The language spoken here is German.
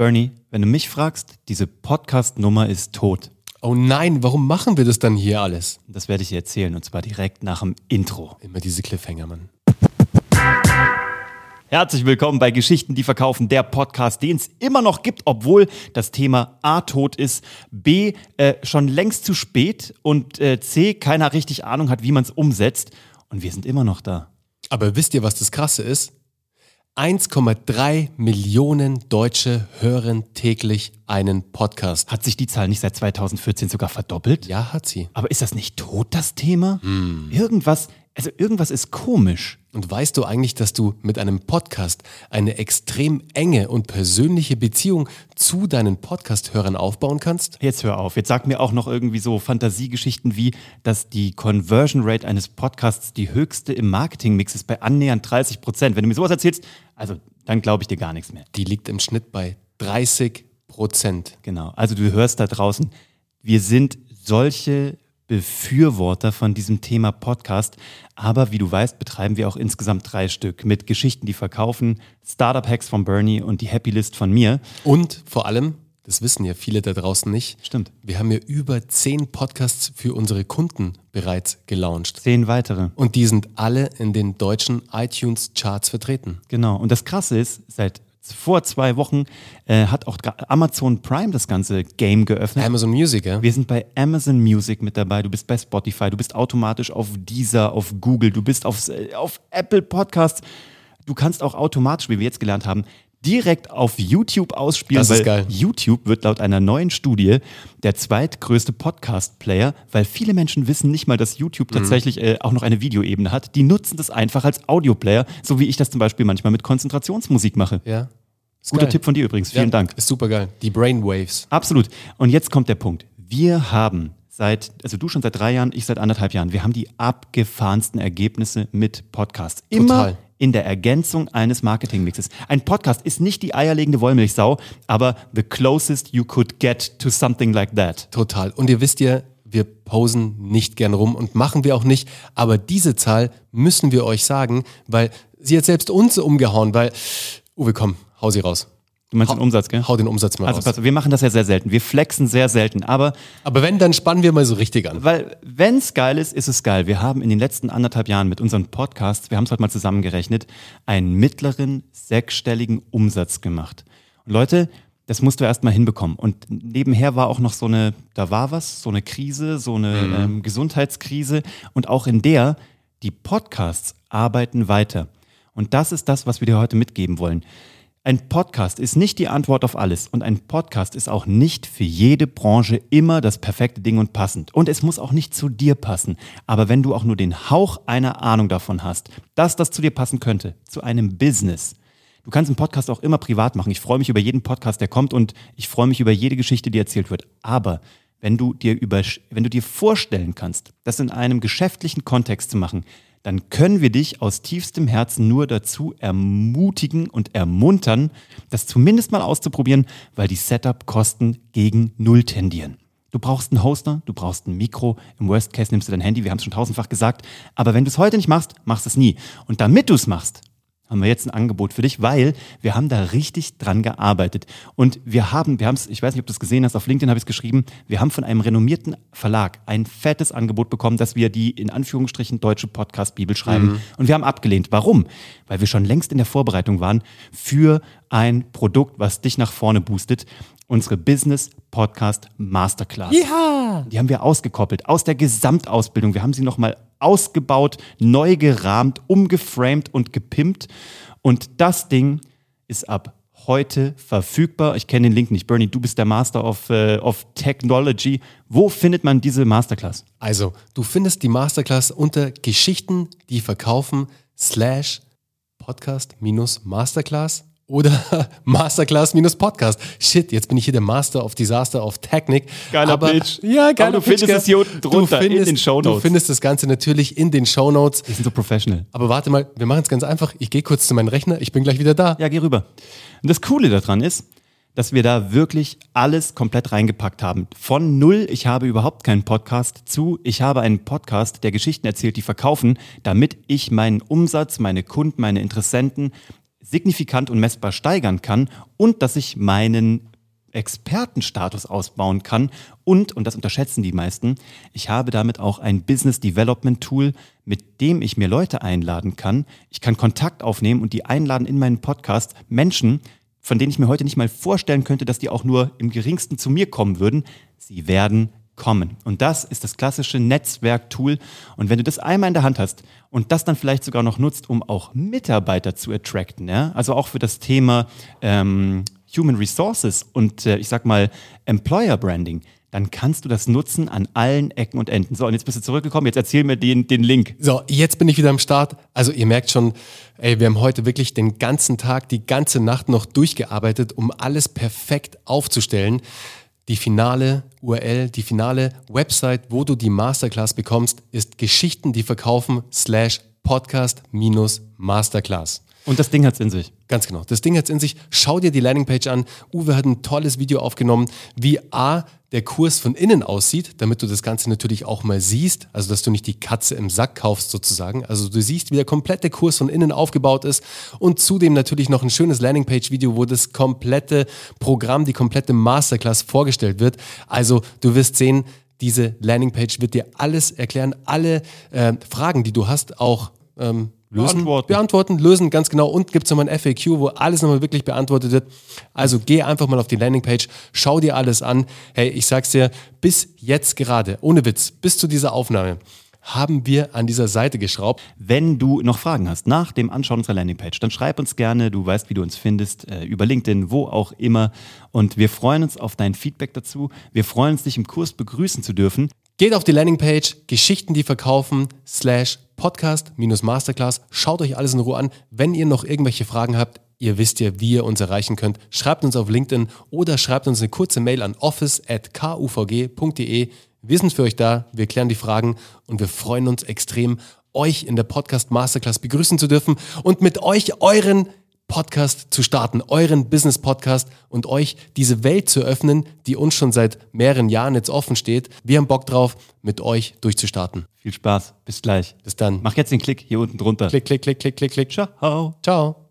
Bernie, wenn du mich fragst, diese Podcast-Nummer ist tot. Oh nein, warum machen wir das dann hier alles? Das werde ich dir erzählen und zwar direkt nach dem Intro. Immer diese Cliffhanger, Mann. Herzlich willkommen bei Geschichten, die verkaufen, der Podcast, den es immer noch gibt, obwohl das Thema A tot ist, B äh, schon längst zu spät und äh, C keiner richtig Ahnung hat, wie man es umsetzt. Und wir sind immer noch da. Aber wisst ihr, was das Krasse ist? 1,3 Millionen Deutsche hören täglich einen Podcast. Hat sich die Zahl nicht seit 2014 sogar verdoppelt? Ja, hat sie. Aber ist das nicht tot, das Thema? Irgendwas, also irgendwas ist komisch. Und weißt du eigentlich, dass du mit einem Podcast eine extrem enge und persönliche Beziehung zu deinen Podcast-Hörern aufbauen kannst? Jetzt hör auf. Jetzt sag mir auch noch irgendwie so Fantasiegeschichten wie, dass die Conversion Rate eines Podcasts die höchste im Marketingmix ist bei annähernd 30 Prozent. Wenn du mir sowas erzählst, also dann glaube ich dir gar nichts mehr. Die liegt im Schnitt bei 30 Prozent. Genau. Also du hörst da draußen, wir sind solche Befürworter von diesem Thema Podcast. Aber wie du weißt, betreiben wir auch insgesamt drei Stück mit Geschichten, die verkaufen, Startup Hacks von Bernie und die Happy List von mir. Und vor allem, das wissen ja viele da draußen nicht, Stimmt. wir haben ja über zehn Podcasts für unsere Kunden bereits gelauncht. Zehn weitere. Und die sind alle in den deutschen iTunes-Charts vertreten. Genau. Und das Krasse ist, seit vor zwei Wochen äh, hat auch Amazon Prime das ganze Game geöffnet. Amazon Music, ja? Wir sind bei Amazon Music mit dabei, du bist bei Spotify, du bist automatisch auf Deezer, auf Google, du bist auf, auf Apple Podcasts. Du kannst auch automatisch, wie wir jetzt gelernt haben, direkt auf YouTube ausspielen, Das ist weil geil. YouTube wird laut einer neuen Studie der zweitgrößte Podcast-Player, weil viele Menschen wissen nicht mal, dass Mhm. YouTube tatsächlich äh, auch noch eine Videoebene hat. Die nutzen das einfach als Audioplayer, so wie ich das zum Beispiel manchmal mit Konzentrationsmusik mache. Ja. Ist Guter geil. Tipp von dir übrigens, vielen ja, Dank. Ist super geil. Die Brainwaves. Absolut. Und jetzt kommt der Punkt. Wir haben seit, also du schon seit drei Jahren, ich seit anderthalb Jahren, wir haben die abgefahrensten Ergebnisse mit Podcasts. Immer Total. In der Ergänzung eines Marketingmixes. Ein Podcast ist nicht die eierlegende Wollmilchsau, aber the closest you could get to something like that. Total. Und ihr wisst ja, wir posen nicht gern rum und machen wir auch nicht. Aber diese Zahl müssen wir euch sagen, weil sie hat selbst uns umgehauen, weil, Uwe, komm, hau sie raus. Du meinst den Umsatz, gell? Hau den Umsatz mal Also raus. wir machen das ja sehr selten. Wir flexen sehr selten, aber Aber wenn, dann spannen wir mal so richtig an. Weil, wenn es geil ist, ist es geil. Wir haben in den letzten anderthalb Jahren mit unseren Podcasts, wir haben es heute mal zusammengerechnet, einen mittleren sechsstelligen Umsatz gemacht. Und Leute, das musst du erst mal hinbekommen. Und nebenher war auch noch so eine, da war was, so eine Krise, so eine ähm, Gesundheitskrise. Und auch in der, die Podcasts arbeiten weiter. Und das ist das, was wir dir heute mitgeben wollen. Ein Podcast ist nicht die Antwort auf alles und ein Podcast ist auch nicht für jede Branche immer das perfekte Ding und passend. Und es muss auch nicht zu dir passen. Aber wenn du auch nur den Hauch einer Ahnung davon hast, dass das zu dir passen könnte, zu einem Business, Du kannst einen Podcast auch immer privat machen. Ich freue mich über jeden Podcast, der kommt und ich freue mich über jede Geschichte, die erzählt wird. Aber wenn du dir über, wenn du dir vorstellen kannst, das in einem geschäftlichen Kontext zu machen, dann können wir dich aus tiefstem Herzen nur dazu ermutigen und ermuntern, das zumindest mal auszuprobieren, weil die Setup-Kosten gegen Null tendieren. Du brauchst einen Hoster, du brauchst ein Mikro. Im Worst Case nimmst du dein Handy, wir haben es schon tausendfach gesagt. Aber wenn du es heute nicht machst, machst du es nie. Und damit du es machst, haben wir jetzt ein Angebot für dich, weil wir haben da richtig dran gearbeitet. Und wir haben, wir haben es, ich weiß nicht, ob du es gesehen hast, auf LinkedIn habe ich es geschrieben, wir haben von einem renommierten Verlag ein fettes Angebot bekommen, dass wir die in Anführungsstrichen deutsche Podcast-Bibel schreiben. Und wir haben abgelehnt. Warum? Weil wir schon längst in der Vorbereitung waren für ein Produkt, was dich nach vorne boostet. Unsere Business Podcast Masterclass. Ja! Die haben wir ausgekoppelt aus der Gesamtausbildung. Wir haben sie nochmal ausgebaut, neu gerahmt, umgeframed und gepimpt. Und das Ding ist ab heute verfügbar. Ich kenne den Link nicht. Bernie, du bist der Master of, äh, of Technology. Wo findet man diese Masterclass? Also, du findest die Masterclass unter Geschichten, die verkaufen, slash Podcast minus Masterclass oder Masterclass minus Podcast. Shit, jetzt bin ich hier der Master of Disaster of Technik. Geiler aber, Pitch. Ja, geiler Aber du Pitch, findest gell? es hier unten drunter Du in findest- den Shownotes. Du findest das Ganze natürlich in den Shownotes. Wir sind so professional. Aber warte mal, wir machen es ganz einfach. Ich gehe kurz zu meinem Rechner, ich bin gleich wieder da. Ja, geh rüber. Und das Coole daran ist, dass wir da wirklich alles komplett reingepackt haben. Von null, ich habe überhaupt keinen Podcast, zu, ich habe einen Podcast, der Geschichten erzählt, die verkaufen, damit ich meinen Umsatz, meine Kunden, meine Interessenten signifikant und messbar steigern kann und dass ich meinen Expertenstatus ausbauen kann und, und das unterschätzen die meisten, ich habe damit auch ein Business Development Tool, mit dem ich mir Leute einladen kann. Ich kann Kontakt aufnehmen und die einladen in meinen Podcast Menschen, von denen ich mir heute nicht mal vorstellen könnte, dass die auch nur im geringsten zu mir kommen würden. Sie werden kommen. Und das ist das klassische Netzwerktool. Und wenn du das einmal in der Hand hast und das dann vielleicht sogar noch nutzt, um auch Mitarbeiter zu attracten, ja, also auch für das Thema ähm, Human Resources und äh, ich sag mal Employer Branding, dann kannst du das nutzen an allen Ecken und Enden. So, und jetzt bist du zurückgekommen, jetzt erzähl mir den, den Link. So, jetzt bin ich wieder am Start. Also ihr merkt schon, ey, wir haben heute wirklich den ganzen Tag, die ganze Nacht noch durchgearbeitet, um alles perfekt aufzustellen. Die finale URL, die finale Website, wo du die Masterclass bekommst, ist Geschichten, die verkaufen slash podcast minus Masterclass. Und das Ding hat es in sich. Ganz genau. Das Ding hat es in sich. Schau dir die Landingpage an. Uwe hat ein tolles Video aufgenommen, wie A, der Kurs von innen aussieht, damit du das Ganze natürlich auch mal siehst, also dass du nicht die Katze im Sack kaufst sozusagen. Also du siehst, wie der komplette Kurs von innen aufgebaut ist und zudem natürlich noch ein schönes Landingpage-Video, wo das komplette Programm, die komplette Masterclass vorgestellt wird. Also du wirst sehen, diese Landingpage wird dir alles erklären, alle äh, Fragen, die du hast, auch ähm, lösen, beantworten. beantworten, lösen, ganz genau. Und gibt es nochmal ein FAQ, wo alles nochmal wirklich beantwortet wird. Also geh einfach mal auf die Landingpage, schau dir alles an. Hey, ich sag's dir, bis jetzt gerade, ohne Witz, bis zu dieser Aufnahme, haben wir an dieser Seite geschraubt. Wenn du noch Fragen hast nach dem Anschauen unserer Landingpage, dann schreib uns gerne. Du weißt, wie du uns findest, äh, über LinkedIn, wo auch immer. Und wir freuen uns auf dein Feedback dazu. Wir freuen uns, dich im Kurs begrüßen zu dürfen. Geht auf die Landingpage, Geschichten, die verkaufen, slash Podcast Masterclass. Schaut euch alles in Ruhe an. Wenn ihr noch irgendwelche Fragen habt, ihr wisst ja, wie ihr uns erreichen könnt. Schreibt uns auf LinkedIn oder schreibt uns eine kurze Mail an office.kuvg.de. Wir sind für euch da, wir klären die Fragen und wir freuen uns extrem, euch in der Podcast Masterclass begrüßen zu dürfen und mit euch euren Podcast zu starten, euren Business Podcast und euch diese Welt zu öffnen, die uns schon seit mehreren Jahren jetzt offen steht. Wir haben Bock drauf, mit euch durchzustarten. Viel Spaß. Bis gleich. Bis dann. Mach jetzt den Klick hier unten drunter. Klick, klick, klick, klick, klick, klick. Ciao. Ciao.